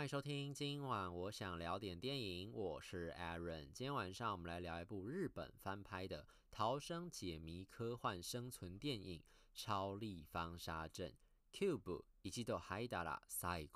欢迎收听，今晚我想聊点电影，我是 Aaron。今天晚上我们来聊一部日本翻拍的逃生解谜科幻生存电影《超立方沙阵》（Cube 一度入ったら最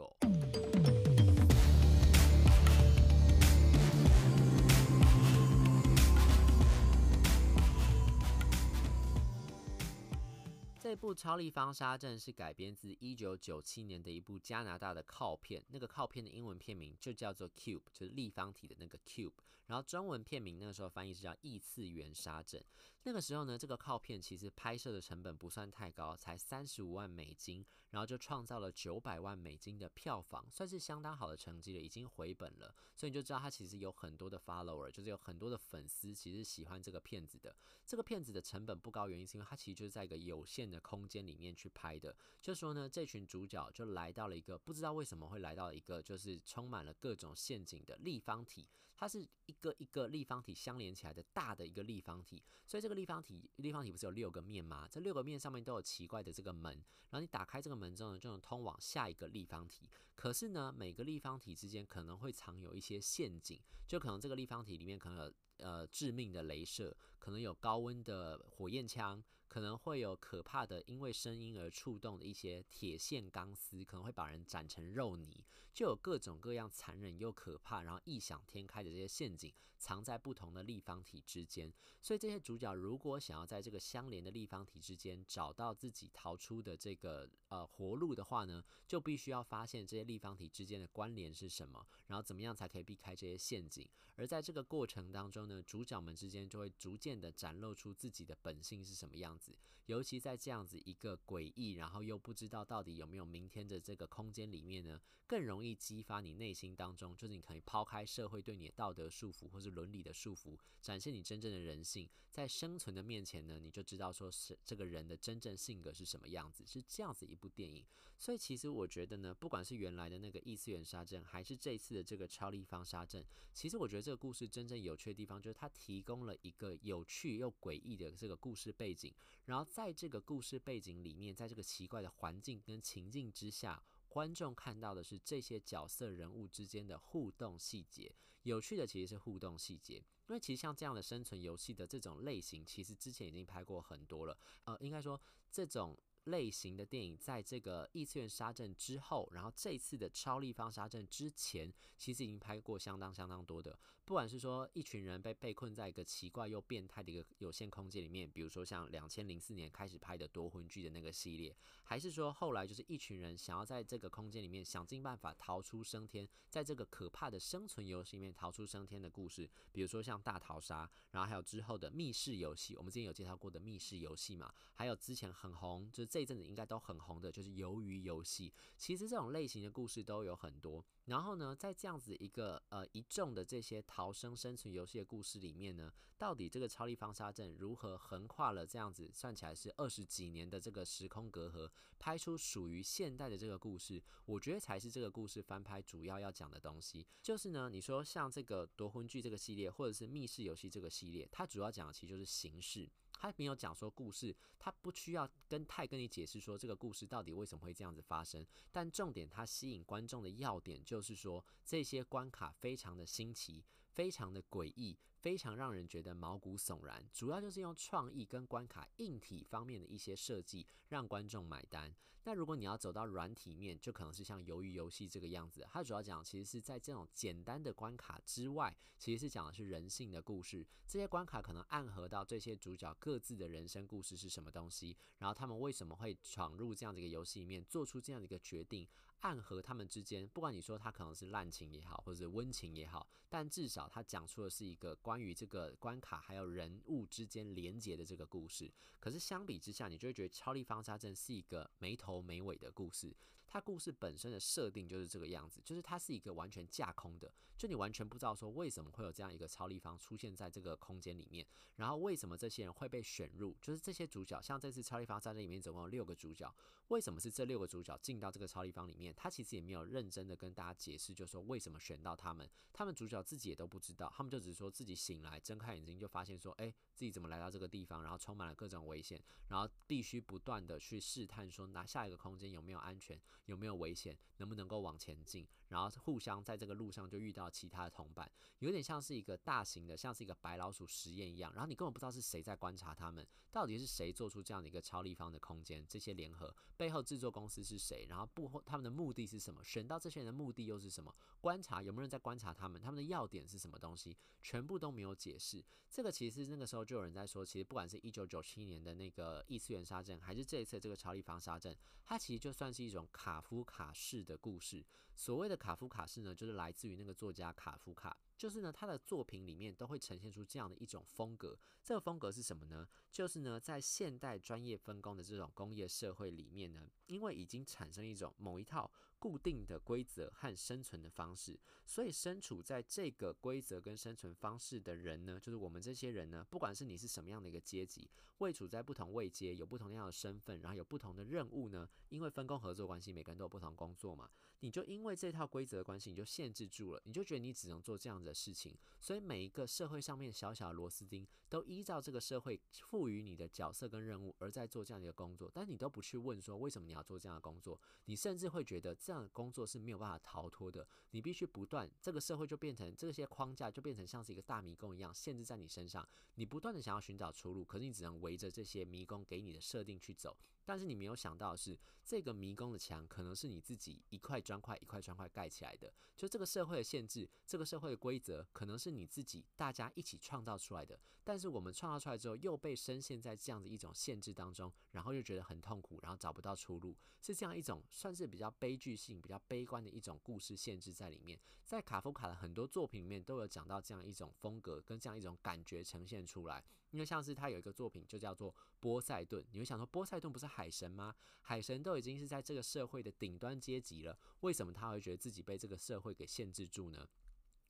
这部《超立方沙阵》是改编自一九九七年的一部加拿大的靠片，那个靠片的英文片名就叫做 Cube，就是立方体的那个 Cube。然后中文片名那个时候翻译是叫异次元沙阵。那个时候呢，这个靠片其实拍摄的成本不算太高，才三十五万美金，然后就创造了九百万美金的票房，算是相当好的成绩了，已经回本了。所以你就知道他其实有很多的 follower，就是有很多的粉丝，其实喜欢这个片子的。这个片子的成本不高，原因是因为它其实就是在一个有限的。空间里面去拍的，就说呢，这群主角就来到了一个不知道为什么会来到一个就是充满了各种陷阱的立方体，它是一个一个立方体相连起来的大的一个立方体，所以这个立方体立方体不是有六个面吗？这六个面上面都有奇怪的这个门，然后你打开这个门之后呢，就能通往下一个立方体。可是呢，每个立方体之间可能会藏有一些陷阱，就可能这个立方体里面可能有。呃，致命的镭射，可能有高温的火焰枪，可能会有可怕的因为声音而触动的一些铁线钢丝，可能会把人斩成肉泥，就有各种各样残忍又可怕，然后异想天开的这些陷阱藏在不同的立方体之间。所以这些主角如果想要在这个相连的立方体之间找到自己逃出的这个呃活路的话呢，就必须要发现这些立方体之间的关联是什么，然后怎么样才可以避开这些陷阱。而在这个过程当中，呢，主角们之间就会逐渐的展露出自己的本性是什么样子，尤其在这样子一个诡异，然后又不知道到底有没有明天的这个空间里面呢，更容易激发你内心当中，就是你可以抛开社会对你的道德束缚或是伦理的束缚，展现你真正的人性，在生存的面前呢，你就知道说是这个人的真正性格是什么样子，是这样子一部电影。所以其实我觉得呢，不管是原来的那个异次元沙阵，还是这次的这个超立方沙阵，其实我觉得这个故事真正有趣的地方。就是它提供了一个有趣又诡异的这个故事背景，然后在这个故事背景里面，在这个奇怪的环境跟情境之下，观众看到的是这些角色人物之间的互动细节。有趣的其实是互动细节，因为其实像这样的生存游戏的这种类型，其实之前已经拍过很多了。呃，应该说这种。类型的电影，在这个异次元沙阵之后，然后这次的超立方沙阵之前，其实已经拍过相当相当多的。不管是说一群人被被困在一个奇怪又变态的一个有限空间里面，比如说像两千零四年开始拍的夺魂剧的那个系列，还是说后来就是一群人想要在这个空间里面想尽办法逃出生天，在这个可怕的生存游戏里面逃出生天的故事，比如说像大逃杀，然后还有之后的密室游戏，我们之前有介绍过的密室游戏嘛，还有之前很红就是。这一阵子应该都很红的，就是鱿鱼游戏。其实这种类型的故事都有很多。然后呢，在这样子一个呃一众的这些逃生生存游戏的故事里面呢，到底这个超立方沙阵如何横跨了这样子算起来是二十几年的这个时空隔阂，拍出属于现代的这个故事？我觉得才是这个故事翻拍主要要讲的东西。就是呢，你说像这个夺魂剧这个系列，或者是密室游戏这个系列，它主要讲的其实就是形式。他没有讲说故事，他不需要跟太跟你解释说这个故事到底为什么会这样子发生。但重点，他吸引观众的要点就是说，这些关卡非常的新奇，非常的诡异。非常让人觉得毛骨悚然，主要就是用创意跟关卡硬体方面的一些设计让观众买单。那如果你要走到软体面，就可能是像鱿鱼游戏这个样子。它主要讲其实是在这种简单的关卡之外，其实是讲的是人性的故事。这些关卡可能暗合到这些主角各自的人生故事是什么东西，然后他们为什么会闯入这样的一个游戏里面，做出这样的一个决定，暗合他们之间。不管你说他可能是滥情也好，或者是温情也好，但至少他讲出的是一个关。于这个关卡还有人物之间连接的这个故事，可是相比之下，你就会觉得《超立方沙阵》是一个没头没尾的故事。它故事本身的设定就是这个样子，就是它是一个完全架空的，就你完全不知道说为什么会有这样一个超立方出现在这个空间里面，然后为什么这些人会被选入，就是这些主角，像这次《超立方沙阵》里面总共有六个主角，为什么是这六个主角进到这个超立方里面？他其实也没有认真的跟大家解释，就是说为什么选到他们，他们主角自己也都不知道，他们就只是说自己。醒来，睁开眼睛就发现说：“哎，自己怎么来到这个地方？然后充满了各种危险，然后必须不断的去试探，说拿下一个空间有没有安全，有没有危险，能不能够往前进。然后互相在这个路上就遇到其他的同伴，有点像是一个大型的，像是一个白老鼠实验一样。然后你根本不知道是谁在观察他们，到底是谁做出这样的一个超立方的空间？这些联合背后制作公司是谁？然后不，他们的目的是什么？选到这些人的目的又是什么？观察有没有人在观察他们？他们的要点是什么东西？全部都没有解释。这个其实那个时候就有人在说，其实不管是一九九七年的那个异次元杀阵，还是这一次这个超立方杀阵，它其实就算是一种卡夫卡式的故事。所谓的卡夫卡式呢，就是来自于那个作家卡夫卡。就是呢，他的作品里面都会呈现出这样的一种风格。这个风格是什么呢？就是呢，在现代专业分工的这种工业社会里面呢，因为已经产生一种某一套固定的规则和生存的方式，所以身处在这个规则跟生存方式的人呢，就是我们这些人呢，不管是你是什么样的一个阶级，位处在不同位阶，有不同样的身份，然后有不同的任务呢，因为分工合作关系，每个人都有不同工作嘛，你就因为这套规则的关系，你就限制住了，你就觉得你只能做这样的事情，所以每一个社会上面小小的螺丝钉，都依照这个社会赋予你的角色跟任务而在做这样的一个工作，但你都不去问说为什么你要做这样的工作，你甚至会觉得这样的工作是没有办法逃脱的，你必须不断，这个社会就变成这些框架就变成像是一个大迷宫一样限制在你身上，你不断的想要寻找出路，可是你只能围着这些迷宫给你的设定去走。但是你没有想到的是，这个迷宫的墙可能是你自己一块砖块一块砖块盖起来的。就这个社会的限制，这个社会的规则，可能是你自己大家一起创造出来的。但是我们创造出来之后，又被深陷在这样的一种限制当中，然后又觉得很痛苦，然后找不到出路，是这样一种算是比较悲剧性、比较悲观的一种故事限制在里面。在卡夫卡的很多作品里面都有讲到这样一种风格跟这样一种感觉呈现出来。因为像是他有一个作品就叫做波塞顿，你会想说波塞顿不是海神吗？海神都已经是在这个社会的顶端阶级了，为什么他会觉得自己被这个社会给限制住呢？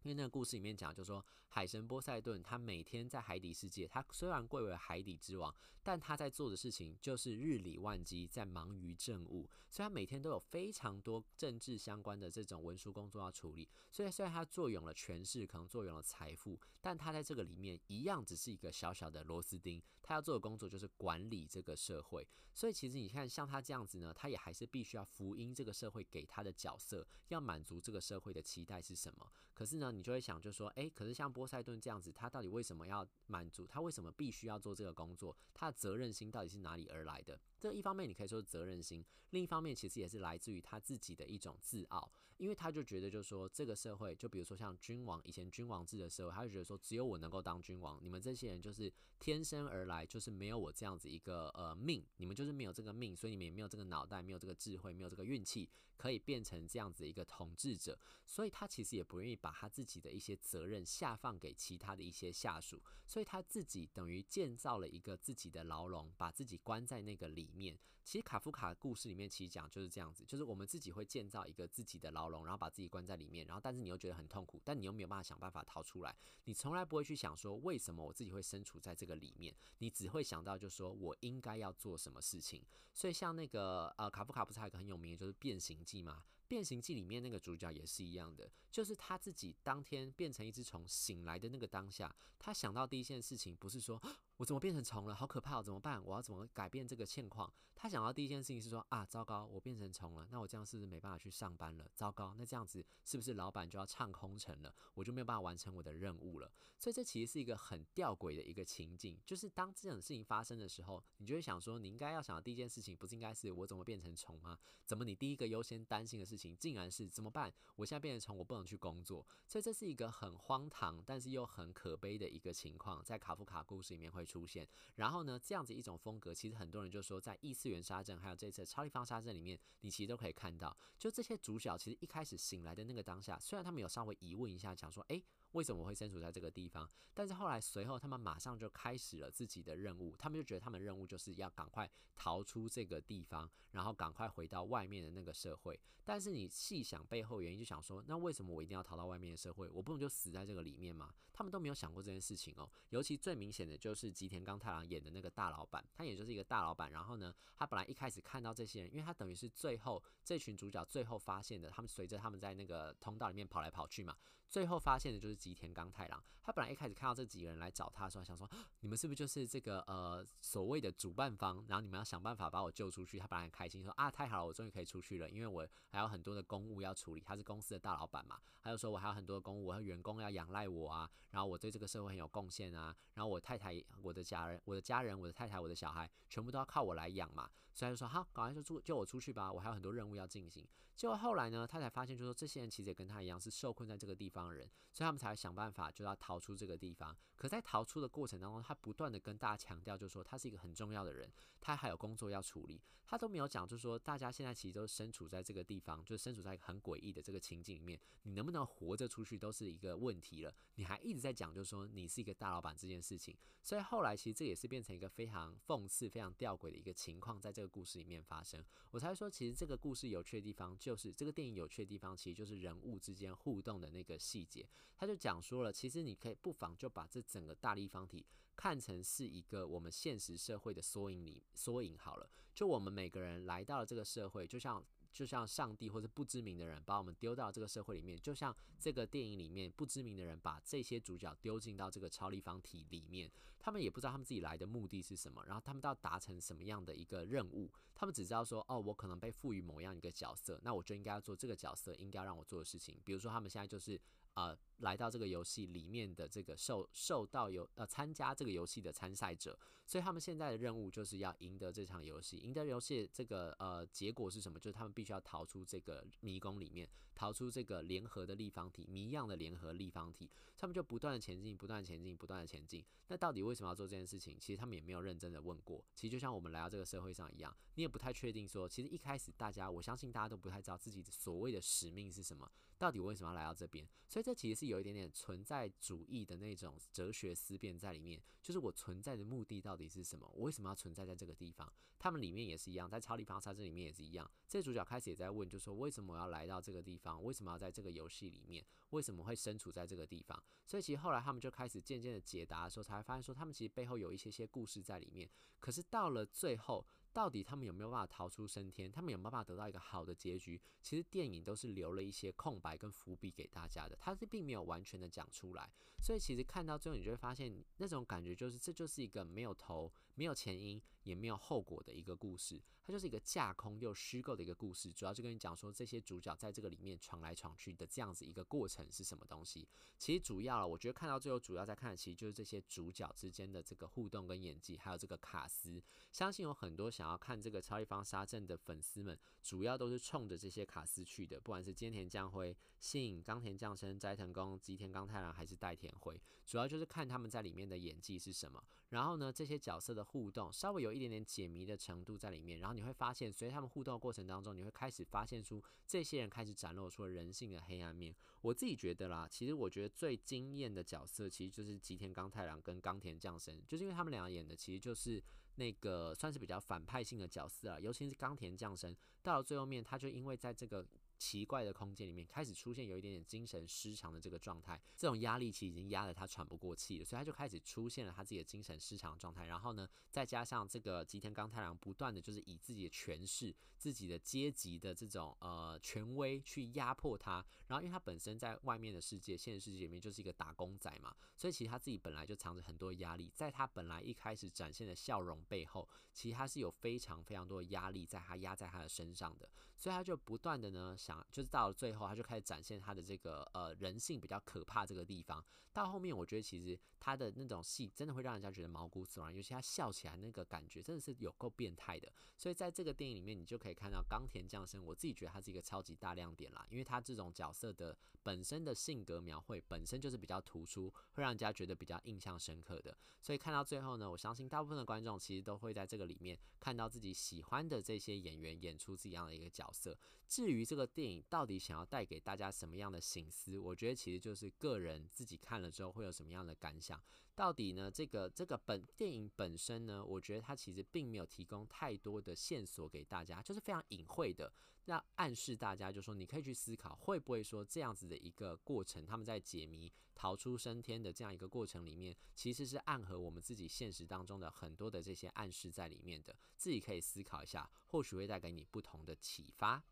因为那个故事里面讲，就是说海神波塞顿，他每天在海底世界，他虽然贵为海底之王，但他在做的事情就是日理万机，在忙于政务，所以他每天都有非常多政治相关的这种文书工作要处理。所以虽然他坐拥了权势，可能坐拥了财富，但他在这个里面一样只是一个小小的螺丝钉。他要做的工作就是管理这个社会。所以其实你看，像他这样子呢，他也还是必须要福音这个社会给他的角色，要满足这个社会的期待是什么？可是呢，你就会想，就说，诶，可是像波塞顿这样子，他到底为什么要满足？他为什么必须要做这个工作？他的责任心到底是哪里而来的？这一方面你可以说责任心，另一方面其实也是来自于他自己的一种自傲，因为他就觉得，就是说这个社会，就比如说像君王以前君王制的时候，他就觉得说，只有我能够当君王，你们这些人就是天生而来，就是没有我这样子一个呃命，你们就是没有这个命，所以你们也没有这个脑袋，没有这个智慧，没有这个运气，可以变成这样子一个统治者，所以他其实也不愿意把他自己的一些责任下放给其他的一些下属，所以他自己等于建造了一个自己的牢笼，把自己关在那个里面。其实卡夫卡故事里面其实讲就是这样子，就是我们自己会建造一个自己的牢牢笼，然后把自己关在里面，然后但是你又觉得很痛苦，但你又没有办法想办法逃出来，你从来不会去想说为什么我自己会身处在这个里面，你只会想到就是说我应该要做什么事情。所以像那个呃卡夫卡不是还有个很有名的就是《变形记》吗？《变形记》里面那个主角也是一样的，就是他自己当天变成一只虫醒来的那个当下，他想到第一件事情不是说我怎么变成虫了，好可怕，哦怎么办？我要怎么改变这个现况？他想到第一件事情是说啊，糟糕，我变成虫了，那我这样是不是没办法去上班了？糟糕，那这样子是不是老板就要唱空城了？我就没有办法完成我的任务了？所以这其实是一个很吊诡的一个情境，就是当这种事情发生的时候，你就会想说，你应该要想的第一件事情不是应该是我怎么变成虫吗？怎么你第一个优先担心的事情竟然是怎么办？我现在变成虫，我不能去工作，所以这是一个很荒唐，但是又很可悲的一个情况，在卡夫卡故事里面会出现。然后呢，这样子一种风格，其实很多人就说，在异次元杀阵还有这次超立方杀阵里面，你其实都可以看到，就这些主角其实一开始醒来的那个当下，虽然他们有稍微疑问一下，讲说，诶。为什么会身处在这个地方？但是后来随后他们马上就开始了自己的任务，他们就觉得他们任务就是要赶快逃出这个地方，然后赶快回到外面的那个社会。但是你细想背后原因，就想说，那为什么我一定要逃到外面的社会？我不能就死在这个里面吗？他们都没有想过这件事情哦。尤其最明显的就是吉田钢太郎演的那个大老板，他也就是一个大老板。然后呢，他本来一开始看到这些人，因为他等于是最后这群主角最后发现的，他们随着他们在那个通道里面跑来跑去嘛，最后发现的就是吉田刚太郎。他本来一开始看到这几个人来找他的时候，想说你们是不是就是这个呃所谓的主办方？然后你们要想办法把我救出去。他本来很开心说啊，太好了，我终于可以出去了，因为我还有很多的公务要处理。他是公司的大老板嘛，他就说我还有很多的公务，我和员工要仰赖我啊，然后我对这个社会很有贡献啊，然后我太太、我的家人、我的家人、我的太太、我的小孩，全部都要靠我来养嘛，所以他就说好，赶快就救救我出去吧，我还有很多任务要进行。结果后来呢，他才发现，就说这些人其实也跟他一样是受困在这个地方人，所以他们才会想办法就要逃出这个地方。可在逃出的过程当中，他不断的跟大家强调，就是说他是一个很重要的人，他还有工作要处理，他都没有讲，就是说大家现在其实都身处在这个地方，就身处在一个很诡异的这个情境里面，你能不能活着出去都是一个问题了。你还一直在讲，就是说你是一个大老板这件事情，所以后来其实这也是变成一个非常讽刺、非常吊诡的一个情况，在这个故事里面发生。我才说，其实这个故事有趣的地方。就是这个电影有趣的地方，其实就是人物之间互动的那个细节。他就讲说了，其实你可以不妨就把这整个大立方体看成是一个我们现实社会的缩影里缩影好了。就我们每个人来到了这个社会，就像。就像上帝或者不知名的人把我们丢到这个社会里面，就像这个电影里面不知名的人把这些主角丢进到这个超立方体里面，他们也不知道他们自己来的目的是什么，然后他们到达成什么样的一个任务，他们只知道说，哦，我可能被赋予某样一个角色，那我就应该要做这个角色应该让我做的事情，比如说他们现在就是。呃，来到这个游戏里面的这个受受到游呃参加这个游戏的参赛者，所以他们现在的任务就是要赢得这场游戏。赢得游戏这个呃结果是什么？就是他们必须要逃出这个迷宫里面，逃出这个联合的立方体，谜样的联合立方体。他们就不断的前进，不断的前进，不断的前进。那到底为什么要做这件事情？其实他们也没有认真的问过。其实就像我们来到这个社会上一样，你也不太确定说，其实一开始大家，我相信大家都不太知道自己所谓的使命是什么。到底为什么要来到这边？所以这其实是有一点点存在主义的那种哲学思辨在里面。就是我存在的目的到底是什么？我为什么要存在在这个地方？他们里面也是一样，在超立方沙这里面也是一样。这主角开始也在问，就说为什么我要来到这个地方？为什么要在这个游戏里面？为什么会身处在这个地方？所以其实后来他们就开始渐渐的解答的时候，才发现说他们其实背后有一些些故事在里面。可是到了最后。到底他们有没有办法逃出升天？他们有没有办法得到一个好的结局？其实电影都是留了一些空白跟伏笔给大家的，它是并没有完全的讲出来。所以其实看到最后，你就会发现那种感觉就是，这就是一个没有头、没有前因，也没有后果的一个故事。它就是一个架空又虚构的一个故事，主要就跟你讲说这些主角在这个里面闯来闯去的这样子一个过程是什么东西。其实主要了，我觉得看到最后，主要在看的其实就是这些主角之间的这个互动跟演技，还有这个卡司。相信有很多想。要看这个超立方沙阵的粉丝们，主要都是冲着这些卡司去的，不管是菅田将晖、信、冈田将生、斋藤工、吉田钢太郎还是代田辉，主要就是看他们在里面的演技是什么。然后呢，这些角色的互动稍微有一点点解谜的程度在里面。然后你会发现，随他们互动的过程当中，你会开始发现出这些人开始展露出了人性的黑暗面。我自己觉得啦，其实我觉得最惊艳的角色，其实就是吉田钢太郎跟冈田将生，就是因为他们两个演的其实就是。那个算是比较反派性的角色啊，尤其是冈田将生，到了最后面，他就因为在这个。奇怪的空间里面开始出现有一点点精神失常的这个状态，这种压力其实已经压得他喘不过气了，所以他就开始出现了他自己的精神失常状态。然后呢，再加上这个吉田钢太郎不断的就是以自己的权势、自己的阶级的这种呃权威去压迫他。然后因为他本身在外面的世界、现实世界里面就是一个打工仔嘛，所以其实他自己本来就藏着很多压力，在他本来一开始展现的笑容背后，其实他是有非常非常多的压力在他压在他的身上的，所以他就不断的呢。想就是到了最后，他就开始展现他的这个呃人性比较可怕这个地方。到后面，我觉得其实他的那种戏真的会让人家觉得毛骨悚然，尤其他笑起来那个感觉真的是有够变态的。所以在这个电影里面，你就可以看到冈田将生，我自己觉得他是一个超级大亮点啦，因为他这种角色的本身的性格描绘本身就是比较突出，会让人家觉得比较印象深刻的。所以看到最后呢，我相信大部分的观众其实都会在这个里面看到自己喜欢的这些演员演出这样的一个角色。至于这个电影到底想要带给大家什么样的省思？我觉得其实就是个人自己看了之后会有什么样的感想。到底呢？这个这个本电影本身呢，我觉得它其实并没有提供太多的线索给大家，就是非常隐晦的，那暗示大家，就说你可以去思考，会不会说这样子的一个过程，他们在解谜、逃出生天的这样一个过程里面，其实是暗合我们自己现实当中的很多的这些暗示在里面的，自己可以思考一下，或许会带给你不同的启发。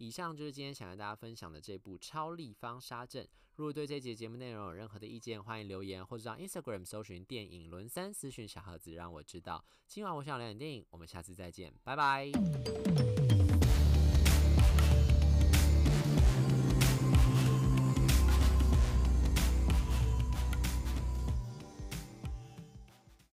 以上就是今天想跟大家分享的这部《超立方杀阵》。如果对这节节目内容有任何的意见，欢迎留言或者到 Instagram 搜寻“电影轮三”私讯小盒子，让我知道。今晚我想聊点电影，我们下次再见，拜拜。